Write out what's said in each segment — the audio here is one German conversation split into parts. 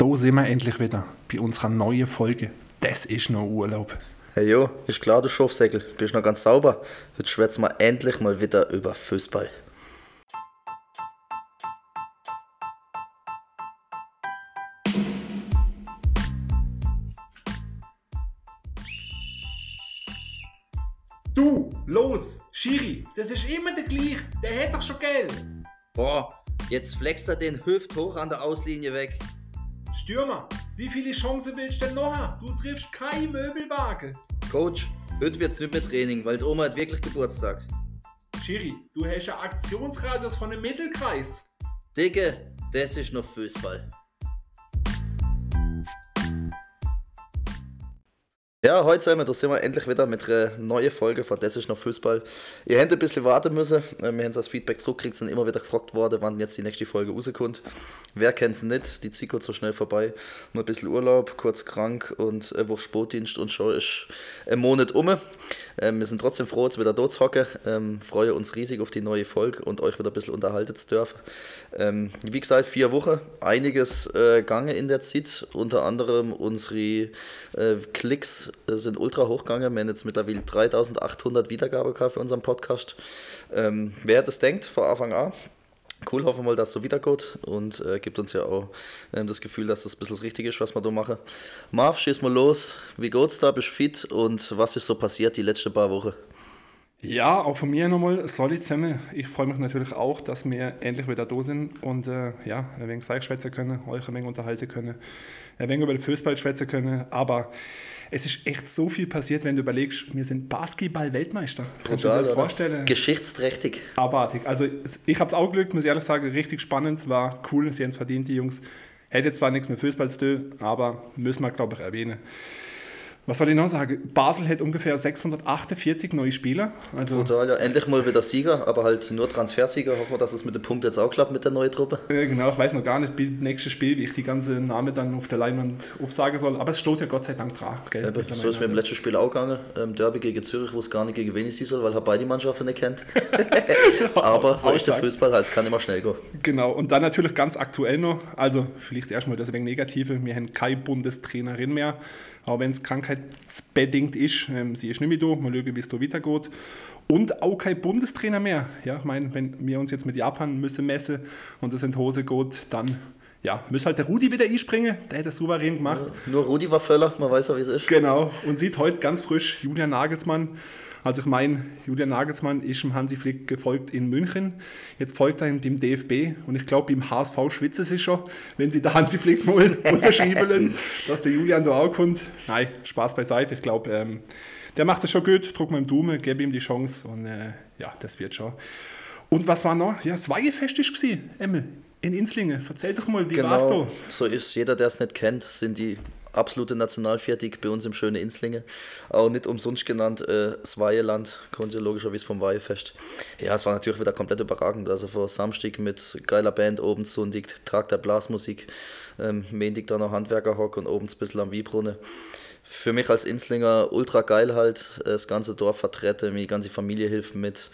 Da sind wir endlich wieder bei unserer neuen Folge. Das ist noch Urlaub. Hey jo, ist klar, du Schafsäckel. Bist noch ganz sauber. Heute schwätzen wir endlich mal wieder über Fußball. Du, los, Schiri, das ist immer der gleiche. Der hat doch schon Geld. Boah, jetzt flext er den Hüft hoch an der Auslinie weg. Stürmer, wie viele Chancen willst du denn noch haben? Du triffst kein Möbelwagen. Coach, heute wird's nicht mehr Training, weil die Oma hat wirklich Geburtstag. Schiri, du hast einen Aktionsradius von einem Mittelkreis. Dicke, das ist noch Fußball. Ja, heute sind wir, da sind wir endlich wieder mit einer neuen Folge von Das ist noch Fußball. Ihr hättet ein bisschen warten müssen. äh, Wir haben das Feedback zurückgekriegt, sind immer wieder gefragt worden, wann jetzt die nächste Folge rauskommt. Wer kennt es nicht? Die geht so schnell vorbei. Mal ein bisschen Urlaub, kurz krank und eine Woche Sportdienst und schon ist ein Monat um. Ähm, wir sind trotzdem froh, jetzt wieder da zu hocken. Ähm, freuen uns riesig auf die neue Folge und euch wieder ein bisschen unterhalten zu dürfen. Ähm, wie gesagt, vier Wochen, einiges äh, gange in der Zeit. Unter anderem unsere äh, Klicks äh, sind ultra hochgegangen. Wir haben jetzt mittlerweile 3800 Wiedergaben gehabt für unseren Podcast. Ähm, wer das denkt, von Anfang an, Cool, hoffen wir mal, dass es so weitergeht und äh, gibt uns ja auch ähm, das Gefühl, dass das ein bisschen das Richtige ist, was wir da machen. Marv, schieß mal los. Wie geht's da? Bist du fit? Und was ist so passiert die letzten paar Wochen? Ja, auch von mir nochmal solid zusammen. Ich freue mich natürlich auch, dass wir endlich wieder da sind und äh, ja, ein wenig Zeug schwätzen können, euch ein wenig unterhalten können, ein wenig über den Fußball schwätzen können. Aber es ist echt so viel passiert, wenn du überlegst, wir sind Basketball-Weltmeister. Kannst du dir das vorstellen? Geschichtsträchtig. Abartig. Also ich habe es auch Glück, muss ich ehrlich sagen, richtig spannend, war cool, sie haben es verdient, die Jungs. Hätte zwar nichts mit Fußball zu tun, aber müssen wir, glaube ich, erwähnen. Was soll ich noch sagen? Basel hat ungefähr 648 neue Spieler. Also Total, ja. Endlich mal wieder Sieger, aber halt nur Transfersieger. Hoffen wir, dass es mit dem Punkt jetzt auch klappt mit der neuen Truppe. äh, genau, ich weiß noch gar nicht, bis nächstes Spiel, wie ich die ganze Name dann auf der Leinwand aufsagen soll. Aber es steht ja Gott sei Dank dran. Gell, mittlerweile. so ist mir im letzten Spiel auch gegangen. Ähm, Derby gegen Zürich, wo es gar nicht gegen wen ich soll, weil er beide Mannschaften nicht kennt. aber so ist der. Fußball halt, es kann immer schnell gehen. Genau, und dann natürlich ganz aktuell noch, also vielleicht erstmal wenig Negative, wir haben keine Bundestrainerin mehr, auch wenn es krankheitsbedingt ist. Ähm, sie ist nicht mehr da, mal schauen, wie es da weitergeht. Und auch kein Bundestrainer mehr. Ja, ich meine, wenn wir uns jetzt mit Japan müssen messen und das in die Hose geht, dann ja, muss halt der Rudi wieder einspringen, der hat das souverän gemacht. Nur Rudi war Völler, man weiß ja, wie es ist. Genau, und sieht heute ganz frisch Julian Nagelsmann. Also ich meine, Julian Nagelsmann ist dem Hansi Flick gefolgt in München. Jetzt folgt er ihm dem DFB und ich glaube, im HSV schwitzen sie schon, wenn sie der Hansi Flick mal unterschrieben, dass der Julian da auch kommt. Nein, Spaß beiseite. Ich glaube, ähm, der macht das schon gut. Druck mal im Daumen, gebe ihm die Chance und äh, ja, das wird schon. Und was war noch? Ja, das Weihefest gewesen, Emmel, in Inslingen. Erzähl doch mal, wie war's da? so ist jeder, der es nicht kennt, sind die absolute Nationalfertig bei uns im schönen Inslingen. Auch nicht umsonst genannt äh, das Weiheland, kommt ja logischerweise vom Weihefest. Ja, es war natürlich wieder komplett überragend. Also vor Samstag mit geiler Band, oben Sonntag, Tag der Blasmusik, ähm, Montag dann noch Handwerkerhock und oben ein bisschen am Wiebrunnen. Für mich als Inslinger ultra geil halt, äh, das ganze Dorf vertreten, die ganze Familie hilft mit.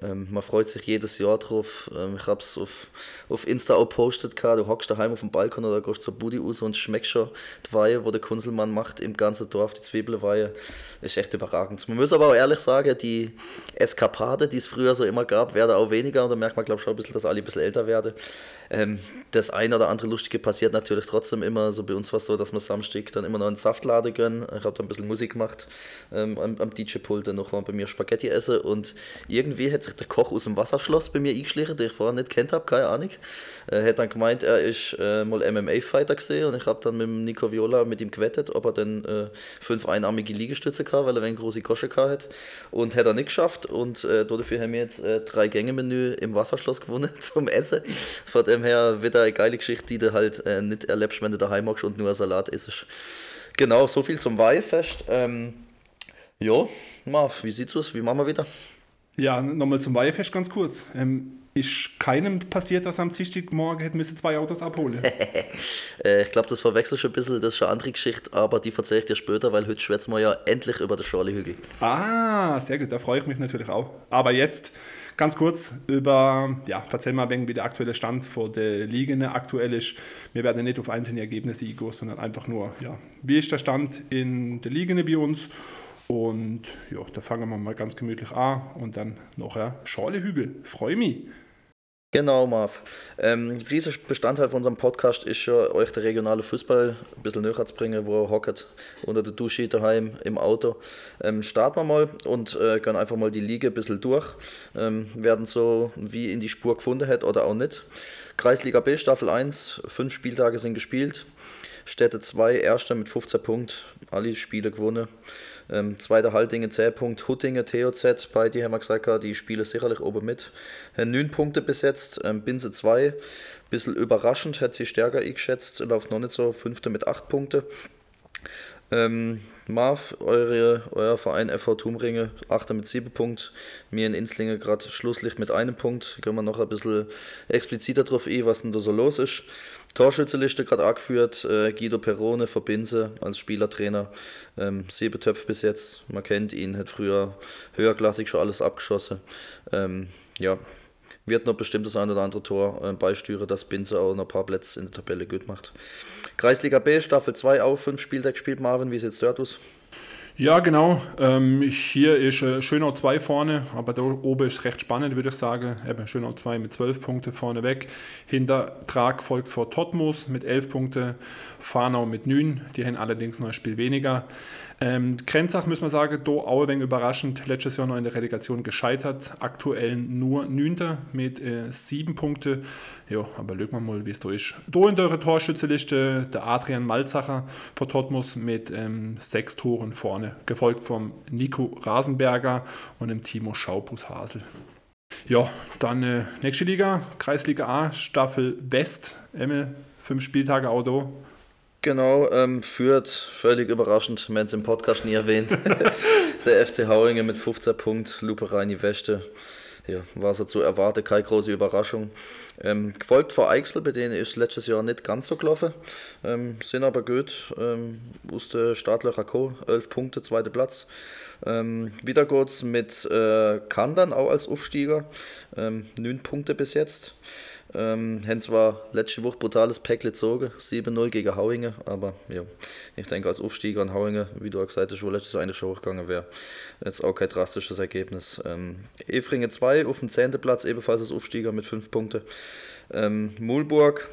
Ähm, man freut sich jedes Jahr drauf. Ähm, ich hab's auf, auf Insta auch postet, gehabt. du hockst daheim auf dem Balkon oder gehst zur Budi raus und schmeckst schon die Weihe, wo der Kunselmann macht im ganzen Dorf, die Zwiebelweihe. Ist echt überragend. Man muss aber auch ehrlich sagen, die Eskapade, die es früher so immer gab, werden auch weniger und da merkt man glaube ich schon ein bisschen, dass alle ein bisschen älter werden. Ähm, das eine oder andere Lustige passiert natürlich trotzdem immer. So bei uns war es so, dass wir Samstag dann immer noch einen Saftladen gönnen. Ich habe dann ein bisschen Musik gemacht ähm, am, am DJ-Pult, dann noch waren bei mir Spaghetti essen und irgendwie hat sich der Koch aus dem Wasserschloss bei mir eingeschlichen, den ich vorher nicht kennt habe, keine Ahnung. Er hat dann gemeint, er ist äh, mal MMA-Fighter gesehen und ich habe dann mit Nico Viola mit ihm gewettet, ob er dann äh, fünf einarmige Liegestütze kann, weil er eine große Kosche hat und hat er nicht geschafft und äh, dafür haben wir jetzt äh, drei Gänge-Menü im Wasserschloss gewonnen zum Essen. Von dem her wieder eine geile Geschichte, die du halt äh, nicht erlebst, wenn du daheim machst und nur Salat isst. Genau, so viel zum Weihfest. Ähm, ja, Marv, wie sieht's aus? Wie machen wir wieder? Ja, nochmal zum Weihefest ganz kurz. Ähm, ist keinem passiert, dass am Dienstagmorgen hätte müssen zwei Autos abholen. äh, ich glaube, das verwechselst du ein bisschen, das ist eine andere Geschichte, aber die erzähle ich dir später, weil heute schwätzen wir ja endlich über den Schorlehügel. Ah, sehr gut, da freue ich mich natürlich auch. Aber jetzt ganz kurz über, ja, erzähl mal ein wie der aktuelle Stand vor der Liga aktuell ist. Wir werden nicht auf einzelne Ergebnisse eingehen, sondern einfach nur, ja, wie ist der Stand in der Liga bei uns und ja, da fangen wir mal ganz gemütlich an und dann nachher Schorlehügel. Freue mich. Genau, Marv. Ähm, riesiger Bestandteil von unserem Podcast ist ja, euch der regionale Fußball ein bisschen näher zu bringen, wo ihr hockt unter der Dusche daheim im Auto. Ähm, starten wir mal und äh, gehen einfach mal die Liga ein bisschen durch. Ähm, werden so wie in die Spur gefunden hat oder auch nicht. Kreisliga B, Staffel 1, fünf Spieltage sind gespielt. Städte 2, Erster mit 15 Punkten, alle Spiele gewonnen. Ähm, zweiter Haltingen 10 Punkte, Huttingen, TOZ, bei die haben wir gesagt, die spielen sicherlich oben mit. Haben 9 Punkte besetzt, ähm, Binse 2, bisschen überraschend, hat sie stärker eingeschätzt, läuft noch nicht so, Fünfte mit 8 Punkten. Ähm, Marv, eure, euer Verein FV Tumringe, 8. mit 7 Punkten. Mir in Inslinge gerade Schlusslicht mit einem Punkt. Können wir noch ein bisschen expliziter drauf ein, was denn da so los ist. Torschützeliste gerade angeführt, äh, Guido Perone, Verbinse als Spielertrainer. Ähm, sieben Töpfe bis jetzt, man kennt ihn, hat früher höherklassig schon alles abgeschossen. Ähm, ja, wird noch bestimmt das ein oder andere Tor äh, beisteuern, dass Binze auch noch ein paar Plätze in der Tabelle gut macht. Kreisliga B, Staffel 2 auch, fünf Spieltag gespielt, Marvin, wie sieht es dort aus? Ja, genau. Ähm, hier ist äh, Schönau 2 vorne, aber da oben ist recht spannend, würde ich sagen. Eben Schönau 2 mit 12 Punkten vorne weg. Hinter Trag folgt vor Totmus mit 11 Punkten, Farnau mit 9. Die haben allerdings noch ein Spiel weniger. Ähm, Grenzach müssen wir sagen, da auch ein wenig überraschend, letztes Jahr noch in der Relegation gescheitert, aktuell nur 9. mit äh, 7 Punkten. Ja, aber schauen wir mal, wie es da ist. Da in der Torschützeliste der Adrian Malzacher von Totmus mit ähm, 6 Toren vorne, gefolgt vom Nico Rasenberger und dem Timo Schaubus-Hasel. Ja, dann äh, nächste Liga, Kreisliga A, Staffel West, Emme, fünf Spieltage Auto. Genau, ähm, führt völlig überraschend, haben es im Podcast nie erwähnt. der FC Hauingen mit 15 Punkten, Lupe Reini Weste. Ja, war so zu erwarten, keine große Überraschung. Ähm, gefolgt vor Eichsel, bei denen ist letztes Jahr nicht ganz so gelaufen, ähm, sind aber gut. Ähm, aus der Startlöcher Co. 11 Punkte, zweiter Platz. Ähm, wieder geht's mit äh, Kandan auch als Aufsteiger, ähm, 9 Punkte bis jetzt. Ähm, haben zwar letzte Woche brutales Päckle gezogen, 7-0 gegen Hauingen, aber ja, ich denke als Aufsteiger an Hauingen, wie du auch gesagt hast, wo letztes Jahr eigentlich schon hochgegangen wäre, jetzt auch kein drastisches Ergebnis. Ähm, Efringe 2 auf dem 10. Platz, ebenfalls als Aufsteiger mit 5 Punkten. Ähm, Mulburg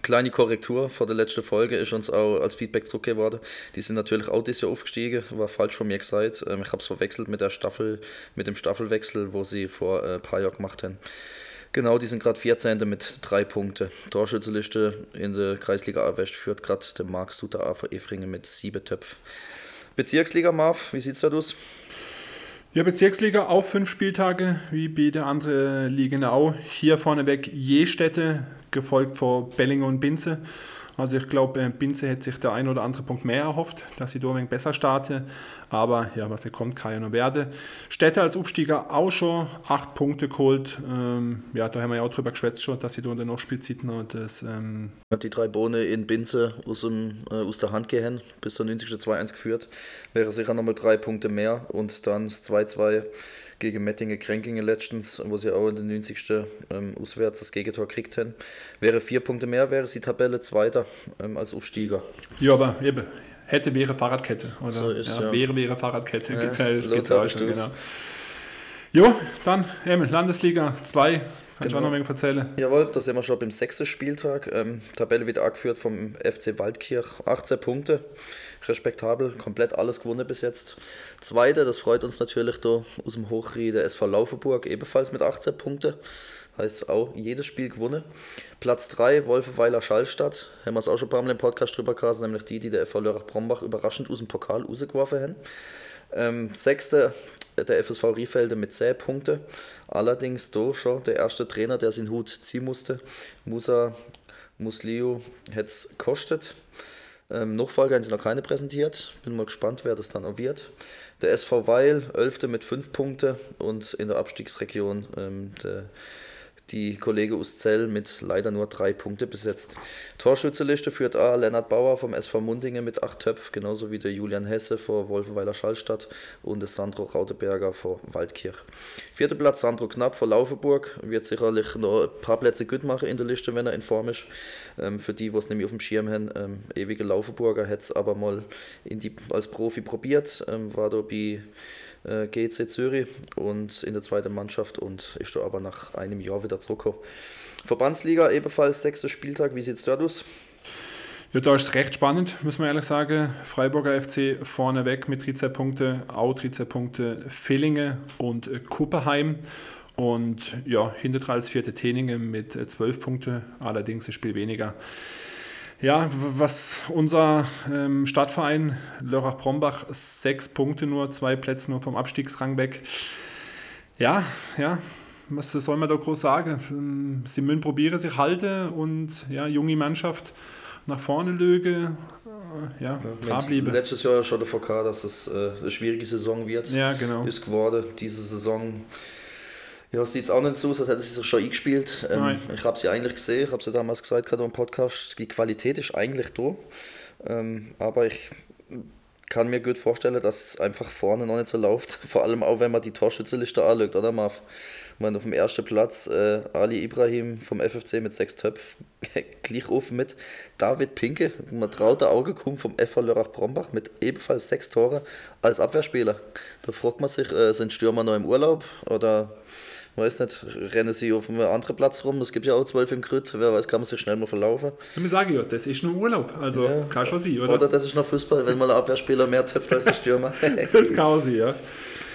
Kleine Korrektur vor der letzten Folge ist uns auch als Feedback zurückgegeben worden. Die sind natürlich auch dieses Jahr aufgestiegen, war falsch von mir gesagt. Ähm, ich habe es verwechselt mit der Staffel, mit dem Staffelwechsel, wo sie vor ein äh, paar Jahren gemacht haben. Genau, die sind gerade 14. mit drei Punkten. Torschützeliste in der Kreisliga A West führt gerade der Marc Suter A von Efringen mit sieben Töpfen. Bezirksliga Marv, wie sieht es da aus? Ja, Bezirksliga auch fünf Spieltage, wie bei der anderen Ligen auch. Hier vorneweg Jestätte, gefolgt von Bellinger und Binze. Also ich glaube, äh, Binze hätte sich der ein oder andere Punkt mehr erhofft, dass sie da wenig besser starten. Aber ja, was nicht kommt, kann ja noch werden. Städte als Aufsteiger auch schon acht Punkte geholt. Ähm, ja, da haben wir ja auch drüber geschwätzt schon, dass sie da in der Nachspielzeit noch das... Ähm die drei Bohne in Binze aus, dem, äh, aus der Hand gehen, bis zur 90. 2-1 geführt. Wäre sicher nochmal drei Punkte mehr und dann das 2-2 gegen Mettingen Kränkingen letztens, wo sie auch in der 90. Ähm, auswärts das Gegentor kriegt haben. Wäre vier Punkte mehr, wäre sie Tabelle Zweiter ähm, als Aufsteiger. Ja, aber eben, hätte, wäre Fahrradkette. Oder so ist, ja, ja. wäre, wäre Fahrradkette. Ja, geht's halt, geht's halt schon, genau. Jo, dann ähm, Landesliga 2. Kannst genau. du auch noch ein erzählen? Jawohl, da sind wir schon beim sechsten Spieltag. Ähm, Tabelle wird angeführt vom FC Waldkirch. 18 Punkte. Respektabel, komplett alles gewonnen bis jetzt. Zweite, das freut uns natürlich da aus dem Hochried, der SV Laufenburg, ebenfalls mit 18 Punkten. Heißt auch jedes Spiel gewonnen. Platz 3, Wolfeweiler Schallstadt. Haben wir es auch schon ein paar Mal im Podcast drüber gehabt, nämlich die, die der FV Lörrach-Brombach überraschend aus dem Pokal rausgeworfen haben. Ähm, sechste, der FSV Riefelde mit 10 Punkten. Allerdings da schon der erste Trainer, der seinen Hut ziehen musste. Musa Muslio hätte es gekostet. Ähm, Nachfolger haben sie noch keine präsentiert. Bin mal gespannt, wer das dann auch wird. Der SV Weil, 11. mit 5 Punkten und in der Abstiegsregion ähm, der die Kollege Uszell mit leider nur drei Punkte besetzt. Torschützeliste führt A. Lennart Bauer vom SV Mundingen mit acht Töpfen, genauso wie der Julian Hesse vor Wolfenweiler Schallstadt und der Sandro Rauteberger vor Waldkirch. Vierter Platz Sandro Knapp vor Laufenburg, wird sicherlich noch ein paar Plätze gut machen in der Liste, wenn er in Form ist. Ähm, für die, was nämlich auf dem Schirm haben, ähm, ewige Laufenburger, hätte es aber mal die, als Profi probiert, ähm, war da bei äh, GC Zürich und in der zweiten Mannschaft und ist da aber nach einem Jahr wieder zurückgekommen. Verbandsliga ebenfalls sechster Spieltag, wie sieht es dort aus? Ja, da ist es recht spannend, muss man ehrlich sagen. Freiburger FC vorneweg mit 13 Punkten, auch 13 Punkte Villingen und äh, Kupperheim. Und ja, hinter als vierte Teningen mit 12 äh, Punkten, allerdings ein Spiel weniger. Ja, was unser ähm, Stadtverein Lörrach-Brombach, sechs Punkte nur, zwei Plätze nur vom Abstiegsrang weg. Ja, ja, was soll man da groß sagen? Sie müssen probieren, sich halten und ja, junge Mannschaft nach vorne lüge. Äh, ja, dranbleiben. Letztes Jahr schon der VK, dass es äh, eine schwierige Saison wird. Ja, genau. Ist geworden. Diese Saison ja, sieht auch nicht so aus, als hätte sie sich schon eingespielt. Ähm, ich habe sie eigentlich gesehen, ich habe sie damals gesagt gerade im Podcast, die Qualität ist eigentlich da. Ähm, aber ich kann mir gut vorstellen, dass es einfach vorne noch nicht so läuft. Vor allem auch, wenn man die Torschützenliste anschaut, oder Marv? Man auf dem ersten Platz äh, Ali Ibrahim vom FFC mit sechs Töpfen, gleich offen mit David Pinke, man traut der Auge kommt vom FH Lörrach-Brombach mit ebenfalls sechs Tore als Abwehrspieler. Da fragt man sich, äh, sind Stürmer noch im Urlaub oder weiß nicht, rennen sie auf einem anderen Platz rum. Es gibt ja auch zwölf im Krüt, wer weiß, kann man sich schnell mal verlaufen. Ich sage ja, das ist nur Urlaub, also ja. kann schon sein, oder? Oder das ist noch Fußball, wenn mal ein Abwehrspieler mehr töpft als der Stürmer. das kann sein, ja.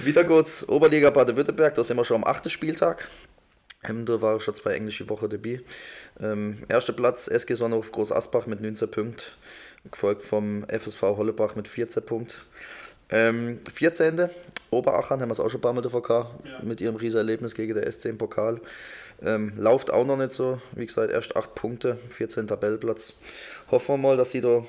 Wieder geht's Oberliga Baden-Württemberg, da sind wir schon am achten Spieltag. Da war schon zwei englische Wochen dabei. Ähm, erster Platz SG Sonnenhof Groß Asbach mit 19 Punkten, gefolgt vom FSV Hollebach mit 14 Punkten. Ähm, 14. Oberachern haben wir es auch schon ein paar Mal davor gehabt, ja. mit ihrem riesen Erlebnis gegen der SC im Pokal. Ähm, läuft auch noch nicht so, wie gesagt, erst 8 Punkte, 14 Tabellenplatz. Hoffen wir mal, dass sie da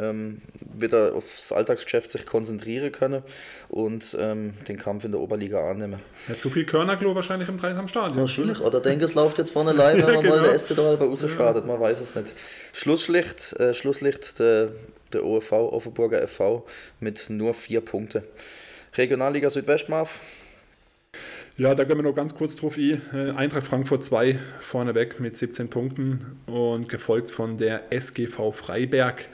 ähm, wieder aufs Alltagsgeschäft sich konzentrieren können und ähm, den Kampf in der Oberliga annehmen. Ja, zu viel Körnerklo wahrscheinlich im Dreisam Stadion. Wahrscheinlich. Oder denke, es läuft jetzt vorne allein, wenn ja, man genau. mal der SC da halber rausschadet. Ja. Man weiß es nicht. Schlusslicht, äh, Schlusslicht der der OFV, Offenburger FV, mit nur vier Punkten. Regionalliga Südwestmarf. Ja, da gehen wir noch ganz kurz drauf ein. Äh, Eintracht Frankfurt 2 vorneweg mit 17 Punkten und gefolgt von der SGV Freiberg.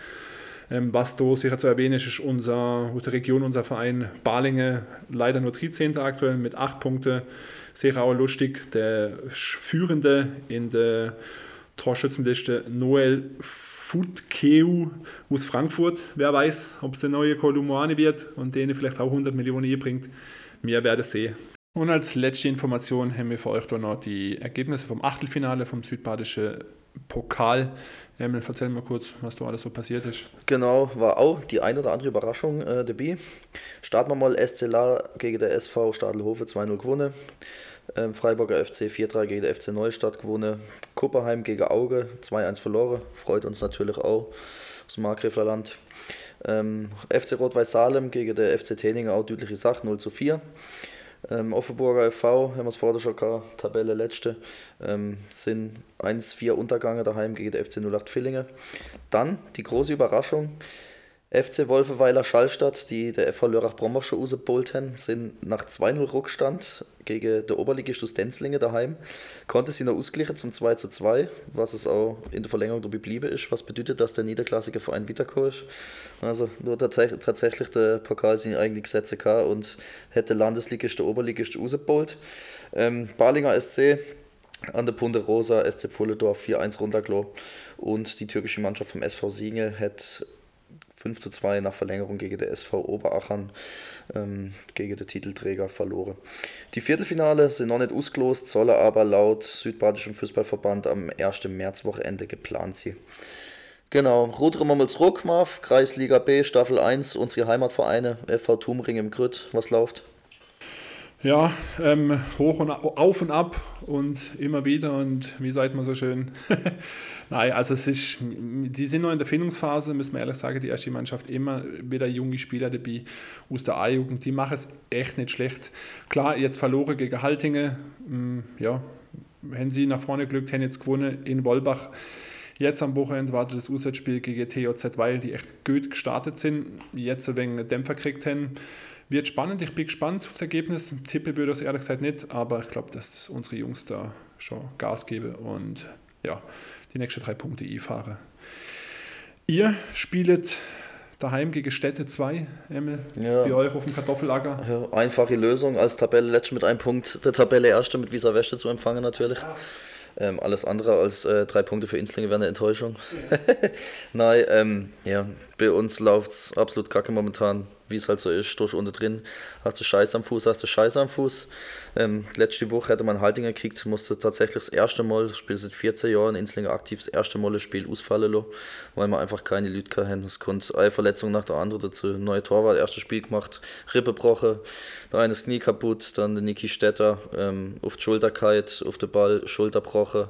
Ähm, was da sicher zu erwähnen ist, ist unser, aus der Region unser Verein Balinge, leider nur 13. aktuell mit 8 Punkten. Sehr auch lustig, der Führende in der Torschützenliste Noel Foodkeu aus Frankfurt. Wer weiß, ob es eine neue Kolumane wird und denen vielleicht auch 100 Millionen bringt. Wir werden sehen. Und als letzte Information haben wir für euch noch die Ergebnisse vom Achtelfinale vom südbadischen Pokal. Emil, erzähl mal kurz, was da alles so passiert ist. Genau, war auch die ein oder andere Überraschung äh, dabei. Starten wir mal SCLA gegen der SV Stadelhofe 2-0 gewonnen. Ähm, Freiburger FC 4-3 gegen der FC Neustadt gewonnen. Kupperheim gegen Auge 2-1 verloren. Freut uns natürlich auch aus Markgräfler Land. Ähm, FC Rot-Weiß Salem gegen der FC Teninger auch deutliche Sache 0 zu 4. Ähm, Offenburger FV, haben wir es vorher schon gehabt, Tabelle letzte, ähm, sind 1-4 Untergange daheim gegen der FC 08 Villingen. Dann die große Überraschung, FC Wolfeweiler Schallstadt, die der FV Lörrach-Brombach schon rausgeholt sind nach 2-0 Rückstand gegen der Oberligist Denzlinge daheim, konnte sie noch ausgleichen zum 2-2, was es auch in der Verlängerung dabei geblieben ist, was bedeutet, dass der niederklassige Verein wiedergekommen ist. Also nur tatsächlich der Pokal sind eigentlich Gesetze gehabt und hätte Landesligist der Oberligist rausgeholt. Ähm, Balinger SC an der Punte Rosa, SC Pfullendorf 4-1 runtergelassen und die türkische Mannschaft vom SV Siege hat 5 zu 2 nach Verlängerung gegen der SV Oberachern ähm, gegen den Titelträger verloren. Die Viertelfinale sind noch nicht ausgelost, sollen aber laut Südbadischem Fußballverband am 1. Märzwochenende geplant sein. Genau, mal zurück, Marv, Kreisliga B, Staffel 1, unsere Heimatvereine, FV Tumring im Grütt, was läuft? Ja, ähm, hoch und auf und ab und immer wieder und wie sagt man so schön? Nein, also es ist, die sind noch in der Findungsphase, müssen wir ehrlich sagen, die erste Mannschaft immer wieder junge Spieler dabei aus der A-Jugend, die machen es echt nicht schlecht. Klar, jetzt verloren gegen Haltinge, mm, ja, wenn sie nach vorne glückt, haben jetzt gewonnen in Wolbach. Jetzt am Wochenende war das Auswärtsspiel gegen TOZ, weil die echt gut gestartet sind, jetzt ein wenig Dämpfer gekriegt haben. Wird spannend, ich bin gespannt aufs Ergebnis. Tippe würde ich es ehrlich gesagt nicht, aber ich glaube, dass das unsere Jungs da schon Gas geben und ja, die nächsten drei Punkte einfahren. Ihr spielt daheim gegen Städte 2, Emil, ja. bei euch auf dem Kartoffellager. Ja, einfache Lösung als Tabelle letzte mit einem Punkt, der Tabelle erste mit Visa Weste zu empfangen natürlich. Ja. Ähm, alles andere als äh, drei Punkte für Inslinge wäre eine Enttäuschung. Nein, ähm, ja, bei uns läuft es absolut kacke momentan wie es halt so ist, durch unter drin, hast du Scheiß am Fuß, hast du Scheiß am Fuß. Ähm, letzte Woche hätte man Haltinger gekickt, musste tatsächlich das erste Mal, spielt seit 14 Jahren Inslinger aktiv, das erste Mal das Spiel ausfallen lassen, weil man einfach keine Leute hatten. Es konnte eine Verletzung nach der anderen dazu. Neue Torwart, erstes Spiel gemacht, Rippe gebrochen, der eine das Knie kaputt, dann der Niki Stetter ähm, auf die Schulter gehalten, auf den Ball, Schulter gebrochen.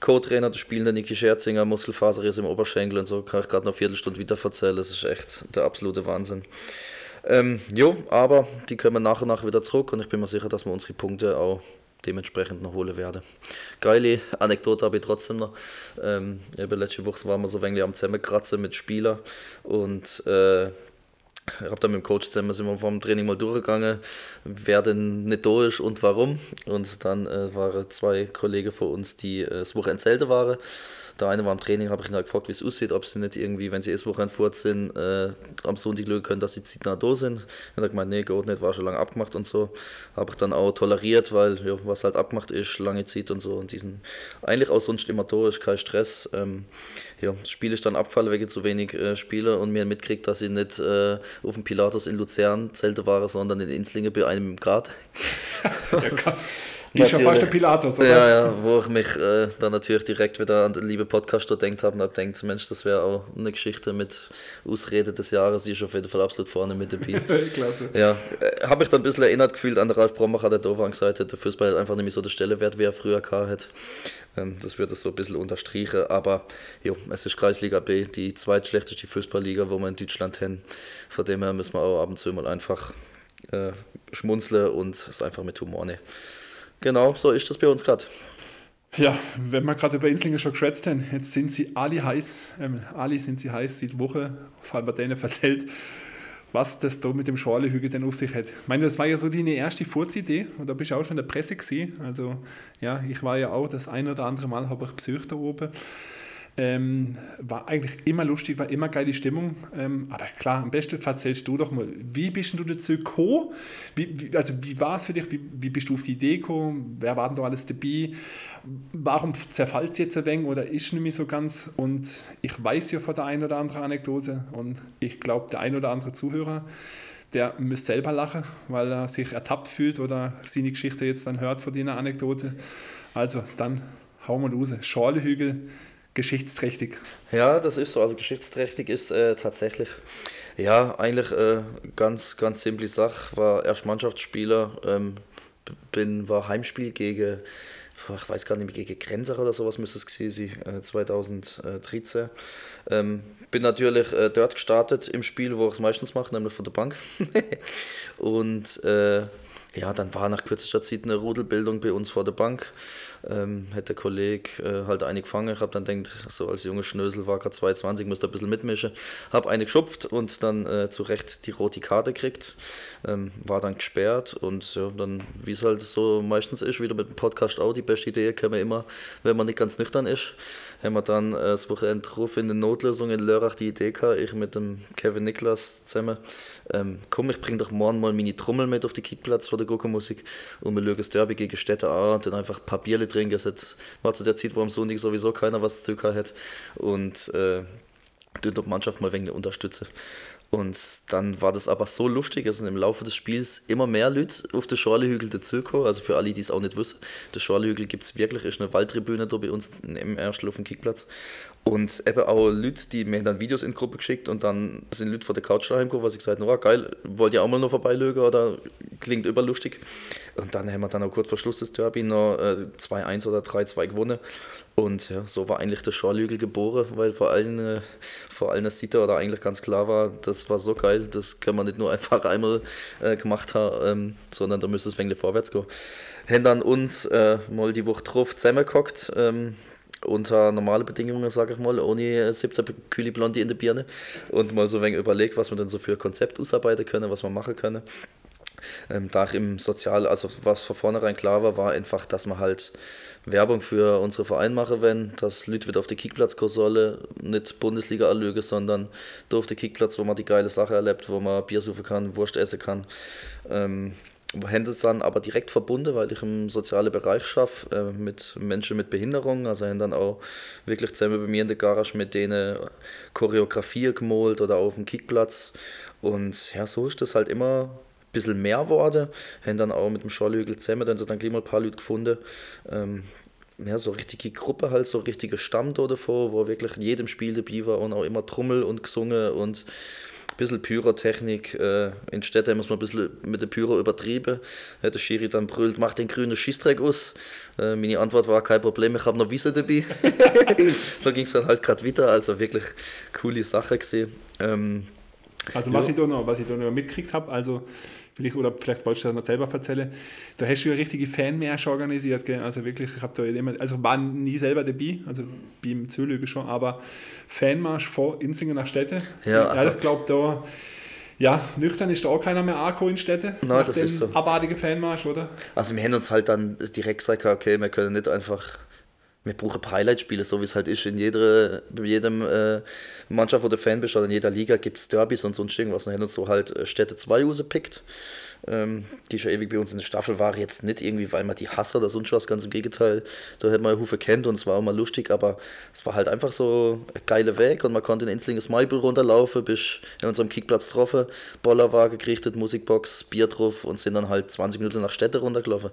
Co-Trainer, der spielende Niki Scherzinger, Muskelfaserriss im Oberschenkel und so, kann ich gerade noch eine Viertelstunde wieder erzählen. Das ist echt der absolute Wahnsinn. Ähm, jo, aber die können nach und nach wieder zurück und ich bin mir sicher, dass wir unsere Punkte auch dementsprechend noch holen werden. Geile Anekdote habe ich trotzdem noch. Ähm, eben letzte Woche waren wir so ein wenig am Zusammenkratzen mit Spielern und äh, ich habe dann mit dem Coach zusammen sind wir vom Training mal durchgegangen, wer denn nicht da ist und warum. Und dann äh, waren zwei Kollegen von uns, die äh, das Wochenende selten waren. Der eine war im Training, habe ich ihn halt gefragt, wie es aussieht, ob sie nicht irgendwie, wenn sie das Wochenende fort sind, äh, am Sonntag schauen können, dass sie zeitnah da sind. Er hat gemeint, nee, geht nicht, war schon lange abgemacht und so. Habe ich dann auch toleriert, weil ja, was halt abgemacht ist, lange Zeit und so. Und diesen eigentlich auch sonst immer da ist, kein Stress. Ähm, ja, das Spiel ist dann abgefallen wegen zu wenig äh, Spieler und mir mitkriegt, dass ich nicht äh, auf dem Pilatus in Luzern Zelte war, sondern in Inslingen bei einem Grad. ist ja fast der Pilatus, oder? Ja, ja, wo ich mich äh, dann natürlich direkt wieder an den lieben Podcast gedacht habe und habe gedacht, Mensch, das wäre auch eine Geschichte mit Ausrede des Jahres, die ist auf jeden Fall absolut vorne mit dabei. Klasse. Ja, äh, habe mich dann ein bisschen erinnert gefühlt an Ralf Brombacher, der da gesagt hat, der Fußball hat einfach nicht mehr so der Stelle wert, wie er früher gehabt ähm, Das wird das so ein bisschen unterstrichen, aber jo, es ist Kreisliga B, die zweitschlechteste Fußballliga, wo wir in Deutschland haben. Von dem her müssen wir auch ab und zu mal einfach äh, schmunzeln und es einfach mit Humor nehmen. Genau, so ist das bei uns gerade. Ja, wenn wir gerade über Inslinge schon geschwätzt haben, jetzt sind sie alle heiß. Ähm, alle sind sie heiß seit Woche, vor allem denen erzählt, was das da mit dem Schorlehügel denn auf sich hat. Ich meine, das war ja so die erste Furzidee und da bist du auch schon in der Presse gesehen. Also ja, ich war ja auch das ein oder andere Mal, habe ich besucht da oben. Ähm, war eigentlich immer lustig, war immer geile Stimmung. Ähm, aber klar, am besten erzählst du doch mal, wie bist du dazu gekommen? Wie, wie, also wie war es für dich? Wie, wie bist du auf die Idee gekommen? Wer war denn da alles dabei? Warum zerfällt es jetzt ein wenig oder ist nicht mehr so ganz? Und ich weiß ja von der einen oder anderen Anekdote und ich glaube, der ein oder andere Zuhörer, der müsste selber lachen, weil er sich ertappt fühlt oder seine Geschichte jetzt dann hört von dieser Anekdote. Also dann hauen wir los. Schorlehügel geschichtsträchtig. Ja, das ist so. Also geschichtsträchtig ist äh, tatsächlich, ja, eigentlich äh, ganz, ganz simple Sache. War erst Mannschaftsspieler, ähm, bin, war Heimspiel gegen, ich weiß gar nicht mehr, gegen Grenzer oder sowas müsste es gewesen sein, äh, 2013. Ähm, bin natürlich äh, dort gestartet im Spiel, wo ich es meistens mache, nämlich von der Bank. Und äh, ja, dann war nach kürzester Zeit eine Rudelbildung bei uns vor der Bank ähm, hat der Kollege äh, halt eine gefangen. Ich habe dann gedacht, so als junge Schnösel war gerade 22, musste ein bisschen mitmischen. Habe eine geschupft und dann äh, zu Recht die rote Karte gekriegt. Ähm, war dann gesperrt und ja, dann, wie es halt so meistens ist, wieder mit dem Podcast auch, die beste Idee kann man immer, wenn man nicht ganz nüchtern ist, haben wir dann äh, das Wochenende drauf in der Notlösung in Lörrach die Idee gehabt, ich mit dem Kevin Niklas zusammen, ähm, komm, ich bring doch morgen mal meine Trommel mit auf den Kickplatz vor der Goku-Musik und wir schauen das Derby gegen Städte an und dann einfach Papierle trinken. Es war zu der Zeit, wo am Sonntag sowieso keiner was zu tun hat. Und äh, die Mannschaft mal ein wenig unterstützen. Und dann war das aber so lustig, dass im Laufe des Spiels immer mehr Leute auf der Schorlehügel dazukommen. Also für alle, die es auch nicht wissen, der Schorlehügel gibt es wirklich, ist eine Waldtribüne da bei uns im ersten auf dem Kickplatz. Und eben auch Leute, die mir dann Videos in die Gruppe geschickt und dann sind Leute von der Couch daheim gekommen, was ich gesagt habe, oh, geil, wollt ihr auch mal noch vorbeilögen oder klingt überlustig. Und dann haben wir dann auch kurz vor Schluss des Derby noch äh, 2-1 oder 3-2 gewonnen. Und ja, so war eigentlich der Schorlügel geboren, weil vor allen, äh, vor allen Sieter oder eigentlich ganz klar war, das war so geil, das kann man nicht nur einfach einmal äh, gemacht haben, ähm, sondern da müsste es ein vorwärts gehen. Haben dann uns äh, mal die Woche drauf zusammengehockt, ähm, unter normalen Bedingungen, sage ich mal, ohne 17 Kühle Blondie in der Birne und mal so ein wenig überlegt, was wir denn so für Konzept ausarbeiten können, was wir machen können. Ähm, da im Sozial, also was von vornherein klar war, war einfach, dass man halt Werbung für unsere Verein machen, wenn das Lüd wird auf die Kickplatz solle, nicht Bundesliga erlöge, sondern den Kickplatz, wo man die geile Sache erlebt, wo man Bier suchen kann, Wurst essen kann. Ähm, Hände dann aber direkt verbunden, weil ich im sozialen Bereich schaffe äh, mit Menschen mit Behinderung. Also haben dann auch wirklich zusammen bei mir in der Garage mit denen Choreografie gemalt oder auf dem Kickplatz. Und ja, so ist das halt immer ein bisschen mehr geworden. Haben dann auch mit dem Schorlhügel zusammen, dann sind dann gleich mal ein paar Leute gefunden. Ähm, ja, so richtige Gruppe halt, so richtige Stamm da davor, wo wirklich in jedem Spiel dabei war und auch immer Trommel und gesungen und bisschen Pyrotechnik. Äh, in Städten muss man ein bisschen mit der Pyro übertrieben. Äh, der Schiri dann brüllt, mach den grünen Schießdreck aus. Äh, meine Antwort war, kein Problem, ich habe noch Wiese dabei. da ging es dann halt gerade wieder, also wirklich coole Sache gesehen. Ähm, also was, ja. ich da noch, was ich da noch mitgekriegt habe, also vielleicht, oder vielleicht wolltest du das noch selber erzählen, da hast du ja richtige Fanmärsche organisiert, gell? also wirklich, ich habe da jemand, also war nie selber dabei, also beim Zölöge schon, aber Fanmarsch vor Inzingen nach Städte. Ja, also, ich glaube da, ja, nüchtern ist da auch keiner mehr Arco in Städte. Nein, das ist so. Abartige Fanmarsch, oder? Also wir haben uns halt dann direkt gesagt, okay, wir können nicht einfach wir brauchen Highlight-Spiele, so wie es halt ist. In jeder, jedem äh, Mannschaft, wo du Fan bist oder in jeder Liga gibt es Derbys und sonst irgendwas. Dann haben uns so halt äh, Städte 2 rausgepickt ähm, die schon ewig bei uns in der Staffel war, jetzt nicht irgendwie, weil man die hasst oder sonst was, ganz im Gegenteil. Da hätte man Hufe kennt und es war auch mal lustig, aber es war halt einfach so ein geiler Weg und man konnte in Enzlinges Maibel runterlaufen, bis in unserem Kickplatz getroffen, Bollerwagen gerichtet, Musikbox, Bier drauf und sind dann halt 20 Minuten nach Städte runtergelaufen.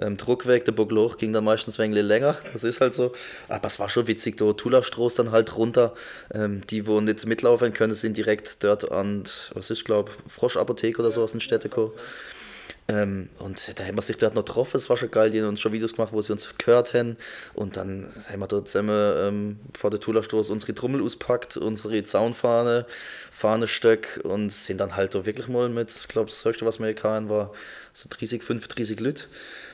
Ähm, Druckweg, der Burgloch ging dann meistens ein wenig länger, das ist halt so. Aber es war schon witzig, da Tulastroß dann halt runter. Ähm, die, wo nicht mitlaufen können, sind direkt dort an, was ist, glaube Froschapotheke oder so aus den Städten gekommen. Ähm, und da haben wir sich dort noch getroffen, es war schon geil, die haben uns schon Videos gemacht, wo sie uns gehört haben. Und dann haben wir dort zusammen ähm, vor der Tulerstoß unsere Trommel auspackt, unsere Zaunfahne, Fahnestöck und sind dann halt da wirklich mal mit, ich glaube, das höchste, was wir hatten, war so 30, 35 Leute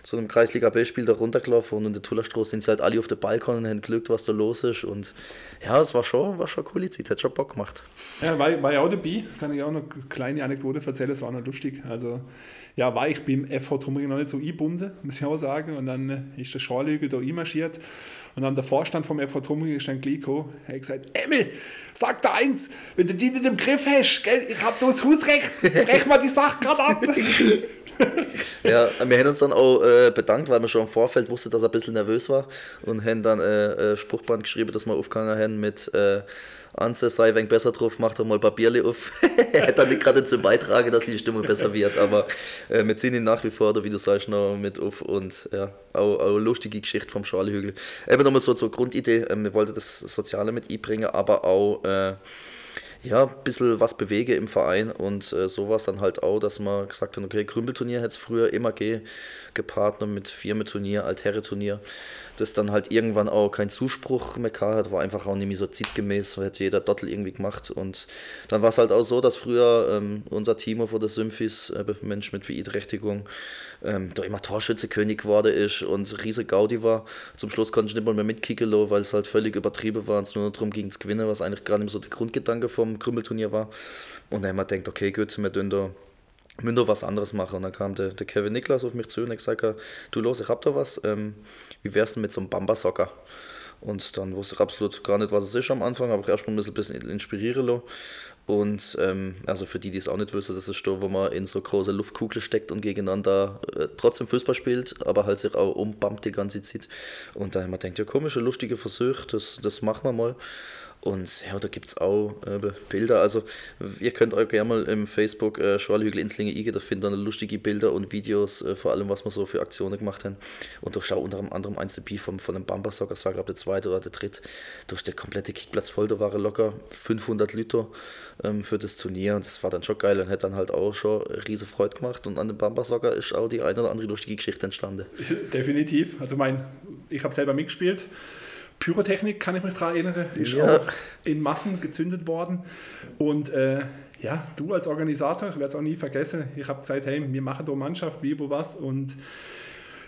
zu einem Kreisliga-B-Spiel da runtergelaufen und in der Tullerstraße sind sie halt alle auf dem Balkon und haben gelückt, was da los ist. Und ja, es war schon, war schon eine coole Zeit, hat schon Bock gemacht. Ja, war, war ja auch dabei, kann ich auch noch eine kleine Anekdote erzählen, es war noch lustig. Also, ja, war ich beim FV Trummering noch nicht so eingebunden, muss ich auch sagen. Und dann ist der Scharlüge da einmarschiert. Und dann der Vorstand vom FV Trummering ist dann gekommen, er hat gesagt, Emil, sag da eins, wenn du die nicht im Griff hast, gell, ich hab das Hausrecht, brech mal die Sache gerade ab. ja, wir haben uns dann auch äh, bedankt, weil wir schon im Vorfeld wussten, dass er ein bisschen nervös war und haben dann äh, äh, Spruchband geschrieben, dass wir aufgegangen haben mit äh, Anze, sei wenig besser drauf, mach doch mal Papierle auf. hat dann nicht gerade dazu beitragen, dass die Stimmung besser wird, aber äh, wir ziehen ihn nach wie vor, wie du sagst, noch mit auf und ja, auch, auch lustige Geschichte vom Charlie Eben nochmal so zur Grundidee, äh, wir wollten das Soziale mit einbringen, aber auch äh, ja, ein bisschen was bewege im Verein und äh, sowas dann halt auch, dass man gesagt hat, okay, Krümpelturnier hätte es früher immer ge gepartnert mit Firmenturnier, Altherre-Turnier, das dann halt irgendwann auch keinen Zuspruch mehr hat, war einfach auch nicht mehr so zeitgemäß, hätte jeder Dottel irgendwie gemacht und dann war es halt auch so, dass früher ähm, unser Team von der Symphys, äh, Mensch mit Beeinträchtigung, ähm, da immer Torschützekönig geworden ist und riesig Gaudi war. Zum Schluss konnte ich nicht mal mehr mitkicken, weil es halt völlig übertrieben war und es nur darum ging zu gewinnen, was eigentlich gar nicht mehr so der Grundgedanke vom Krümmelturnier war. Und dann haben wir gedacht, okay, gut, wir tun da müssen da was anderes machen. Und dann kam der, der Kevin Niklas auf mich zu und hat gesagt, du los, ich hab da was, ähm, wie wär's denn mit so einem Bamba-Socker? Und dann wusste ich absolut gar nicht, was es ist am Anfang, aber ich erstmal ein bisschen inspirieren. Und ähm, also für die, die es auch nicht wissen, das ist da, wo man in so große Luftkugel steckt und gegeneinander äh, trotzdem Fußball spielt, aber halt sich auch umbammt die ganze Zeit. Und da haben wir gedacht, ja komische, lustige Versuch, das, das machen wir mal. Und ja, da gibt es auch äh, Bilder. Also, ihr könnt euch gerne mal im Facebook äh, Schorlhügel Inslinge IG, da findet ihr lustige Bilder und Videos, äh, vor allem, was wir so für Aktionen gemacht haben. Und da schau unter anderem eins dabei vom, von einem Bambersock, das war, glaube ich, der zweite oder der dritte. Da ist der komplette Kickplatz voll, da waren locker 500 Liter ähm, für das Turnier und das war dann schon geil und hat dann halt auch schon riese Freude gemacht und an dem Bamba-Soccer ist auch die eine oder andere lustige Geschichte entstanden. Definitiv. Also mein, ich habe selber mitgespielt. Pyrotechnik kann ich mich daran erinnern, ist Ja. auch in Massen gezündet worden. Und äh, ja, du als Organisator, ich werde es auch nie vergessen, ich habe gesagt, hey, wir machen da Mannschaft, wie, wo, was. Und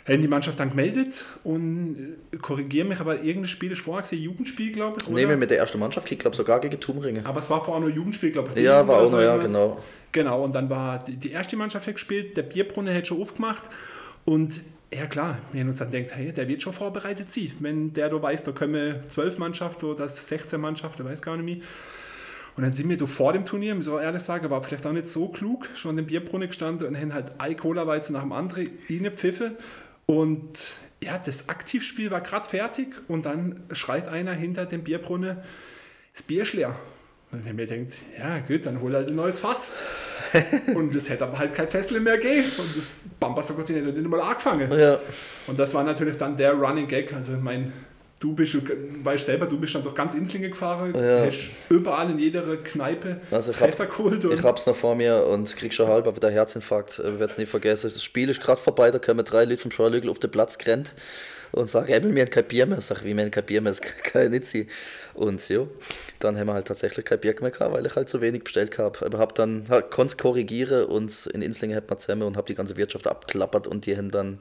haben die Mannschaft dann gemeldet und äh, korrigiere mich, aber irgendein Spiel ist vorher gesehen, Jugendspiel, glaube ich. Oder? wir mit der ersten Mannschaft, ich glaube sogar gegen Tumringen. Aber es war vorher nur Jugendspiel, glaube ich. Ja, war auch noch, ja, genau. Genau, und dann war die, die erste Mannschaft gespielt, der Bierbrunnen hat schon aufgemacht und ja klar, haben uns dann gedacht, hey, der wird schon vorbereitet sein. Wenn der da weiß, da kommen zwölf Mannschaften oder das 16 Mannschaften, weiß gar nicht mehr. Und dann sind wir da vor dem Turnier, muss ich ehrlich sagen, war vielleicht auch nicht so klug, schon an dem Bierbrunnen gestanden und haben halt ein Cola-Weizen nach dem anderen reingepfiffen. Und ja, das Aktivspiel war gerade fertig und dann schreit einer hinter dem Bierbrunnen, das Bier ist leer. Und wenn mir denkt, ja gut, dann hol halt ein neues Fass. und es hätte aber halt kein Fessel mehr gegeben. Und das Bambasser hat sich nicht mal angefangen. Ja, Und das war natürlich dann der Running Gag. Also mein, du bist, du weißt selber, du bist dann durch ganz Inslingen gefahren, Ja. hast überall in jeder Kneipe Also ich hab- Fässer geholt. Und ich hab's noch vor mir und krieg schon halb wieder Herzinfarkt. Ich werde es nie vergessen. Das Spiel ist gerade vorbei, da kommen drei Leute vom Schorlügel auf den Platz gerannt und sagen, Emil, wir haben kein Bier mehr. Ich sag, wie, wir haben kein Bier mehr, das kann ja nicht sein. Und ja, dann haben wir halt tatsächlich kein Bier mehr gehabt, weil ich halt zu wenig bestellt habe. Aber hab dann, halt, konnte es korrigieren und in Inslingen hat man zusammen und hab die ganze Wirtschaft abklappert und die haben dann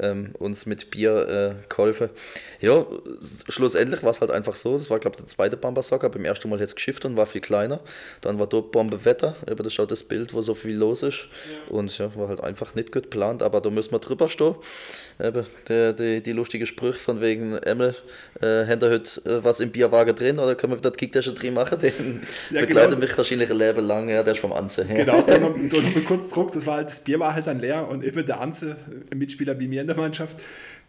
ähm, uns mit Bier äh, geholfen. Ja, schlussendlich war es halt einfach so, es war glaube ich der zweite Bamba-Soccer, beim ersten Mal jetzt geschifft und war viel kleiner. Dann war dort Bombewetter, aber das schaut das Bild, wo so viel los ist. Und ja, war halt einfach nicht gut geplant, aber da müssen wir drüber stehen. Eben, der, die, die lustige Sprüche von wegen Emil, äh, da heute äh, was im Bierwagen drin oder können wir wieder die Kicktasche drin machen? Den Ja, begleitet genau. mich wahrscheinlich ein Leben lang, ja, der ist vom Anze. Genau, da noch, da noch mal kurz zurück, das, war halt, das Bier war halt dann leer und eben der Anze, ein Mitspieler wie mir in der Mannschaft,